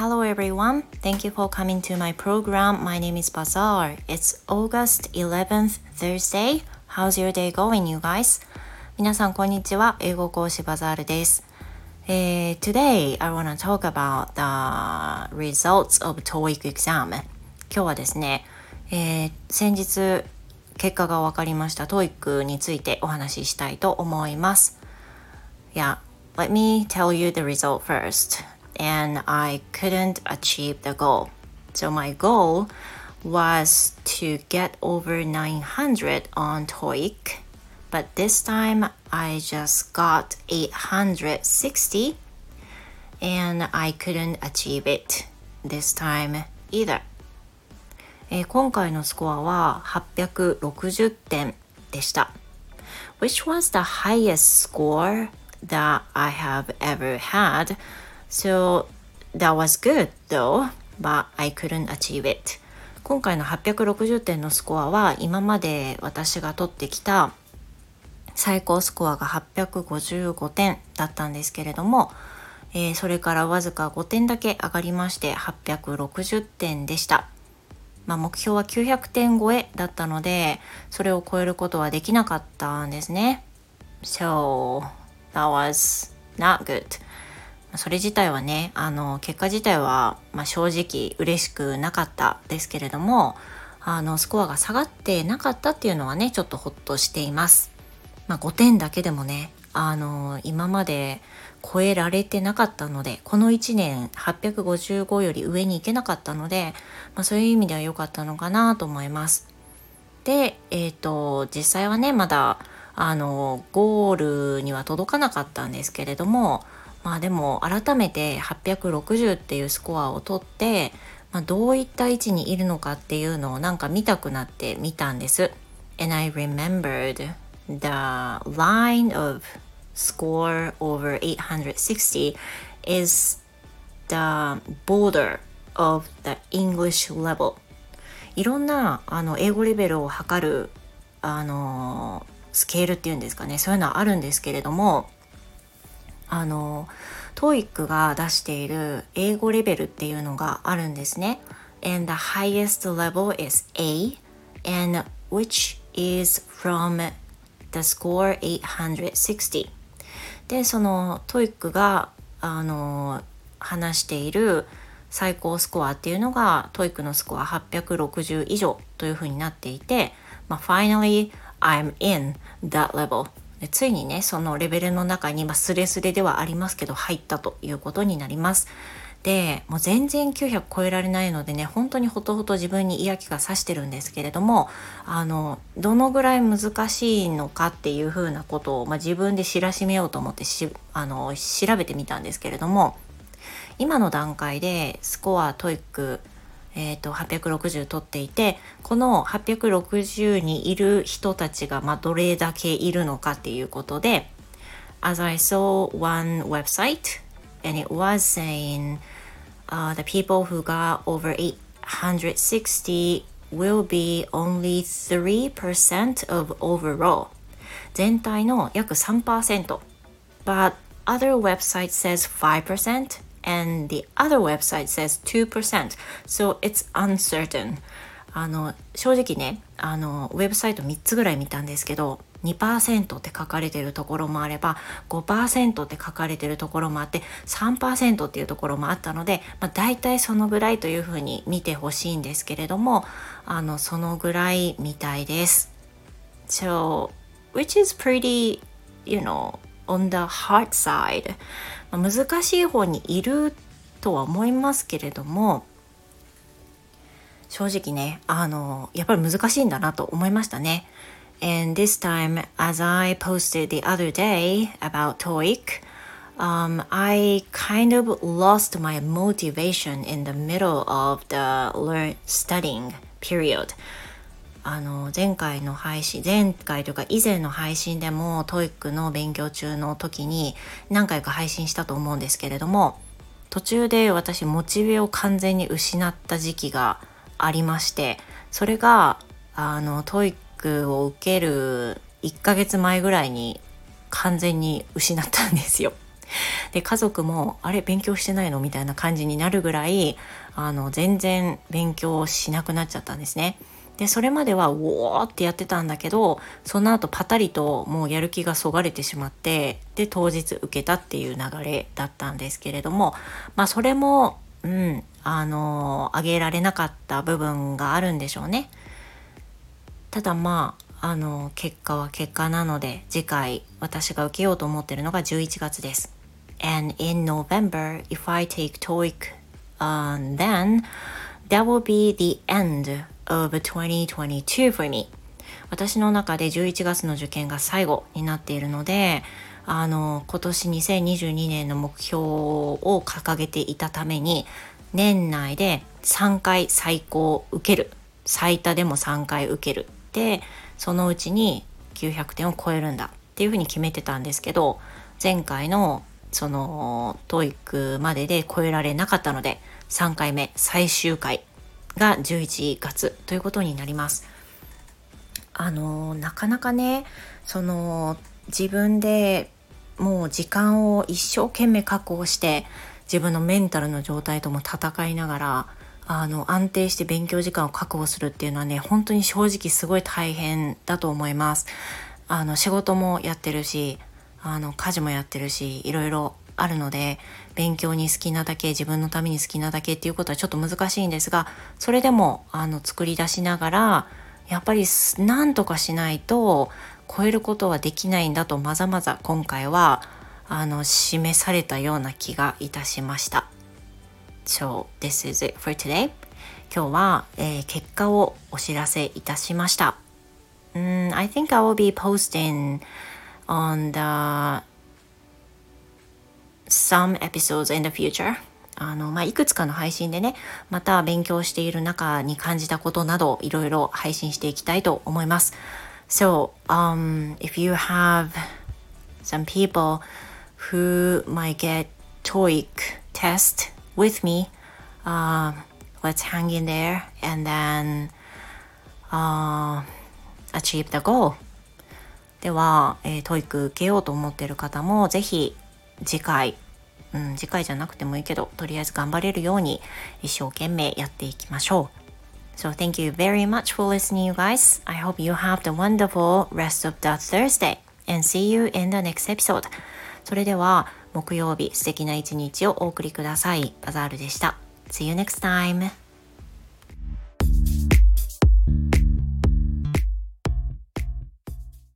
Hello everyone. Thank you for coming to my program. My name is Bazaar. It's August 11th, Thursday. How's your day going, you guys? 皆さん、こんにちは。英語講師バザールです。えー、today, I want to talk about the results of TOEIC exam. 今日はですね、えー、先日結果が分かりました TOEIC についてお話ししたいと思います。Yeah, let me tell you the result first. And I couldn't achieve the goal. So my goal was to get over 900 on TOEIC. But this time I just got 860 and I couldn't achieve it this time either. えー、今回のスコアは860点でした。Which was the highest score that I have ever had. So that was good though, but I couldn't achieve it. 今回の860点のスコアは今まで私が取ってきた最高スコアが855点だったんですけれども、えー、それからわずか5点だけ上がりまして860点でした。まあ、目標は900点超えだったのでそれを超えることはできなかったんですね。So that was not good. それ自体はねあの結果自体は、まあ、正直嬉しくなかったですけれどもあのスコアが下がってなかったっていうのはねちょっとホッとしています。まあ、5点だけでもねあの今まで超えられてなかったのでこの1年855より上に行けなかったので、まあ、そういう意味では良かったのかなと思います。で、えっ、ー、と実際はねまだあのゴールには届かなかったんですけれどもまあでも改めて860っていうスコアを取って、まあ、どういった位置にいるのかっていうのをなんか見たくなって見たんです。And I remembered the line of score over 860 is the border of the English level いろんなあの英語レベルを測るあのスケールっていうんですかねそういうのはあるんですけれどもあの TOEIC が出している英語レベルっていうのがあるんですね。And the highest level is A and which is from the score 860でその TOEICがあの話している最高スコアっていうのが TOEICのスコア860以上というふうになっていて、まあ、finally I'm in that level でついにねそのレベルの中に、まあ、スレスレではありますけど入ったということになります。でもう全然900超えられないのでね本当にほとほと自分に嫌気がさしてるんですけれどもあのどのぐらい難しいのかっていうふうなことを、まあ、自分で知らしめようと思ってしあの調べてみたんですけれども今の段階でスコアトイックえーと、860取っていてこの860にいる人たちが、まあ、どれだけいるのかっていうことで As I saw one website and it was saying uh, the people who got over 860 will be only 3% of overall 全体の約3% but other website says 5% and the other website says 2% so it's uncertain あの正直ねあのウェブサイト3つぐらい見たんですけど2%って書かれてるところもあれば5%って書かれてるところもあって3%っていうところもあったので、まあ、大体そのぐらいというふうに見てほしいんですけれどもあのそのぐらいみたいです。So, which is pretty, you know, on the hard side. 難しい方にいるとは思いますけれども正直ねあのやっぱり難しいんだなと思いましたね。And this time, as I posted the other day about TOEIC, um, I kind of lost my motivation in the middle of the learn studying period. あの前回の配信前回というか以前の配信でも TOEIC の勉強中の時に何回か配信したと思うんですけれども途中で私モチベを完全に失った時期がありましてそれがあの TOEIC クを受ける1ヶ月前ぐらいに完全に失ったんですよ。で家族もあれ勉強してないの？みたいな感じになるぐらいあの全然勉強しなくなっちゃったんですね。でそれまではうおーってやってたんだけどその後パタリともうやる気がそがれてしまってで当日受けたっていう流れだったんですけれどもまあそれもうんあの上げられなかった部分があるんでしょうね。ただまああの結果は結果なので次回私が受けようと思ってるのが11月です。And in November, if I take TOEIC, uh, then that will be the end of 2022 for me. 私の中で11月の受験が最後になっているのであの今年2022年の目標を掲げていたために年内で3回最高受ける。最多でも3回受ける。でそのうちに900点を超えるんだ。っていうふうに決めてたんですけど前回のその TOEIC までで超えられなかったので3回目最終回が11月ということになります。あのなかなかねその自分でもう時間を一生懸命確保して自分のメンタルの状態とも戦いながらあの安定して勉強時間を確保するっていうのはね本当に正直すごい大変だと思います。あの仕事もやってるしあの家事もやってるしいろいろあるので勉強に好きなだけ自分のために好きなだけっていうことはちょっと難しいんですがそれでもあの作り出しながらやっぱり何とかしないと超えることはできないんだとまざまざ今回はあの示されたような気がいたしました。So this is it for today. 今日は、えー、結果をお知らせいたしました。Mm, I think I will be posting on the some episodes in the future あの、まあ、いくつかの配信でね、また勉強している中に感じたことなどいろいろ配信していきたいと思います。So, um, if you have some people who might get TOEIC test with me, uh, let's hang in there and then uh, achieve the goal. では、えー、TOEIC 受けようと思っている方もぜひ次回、うん、次回じゃなくてもいいけど、とりあえず頑張れるように一生懸命やっていきましょう。So thank you very much for listening, you guys. I hope you have the wonderful rest of that Thursday and see you in the next episode. それでは木曜日素敵な一日をお送りください。バザールでした。See you next time.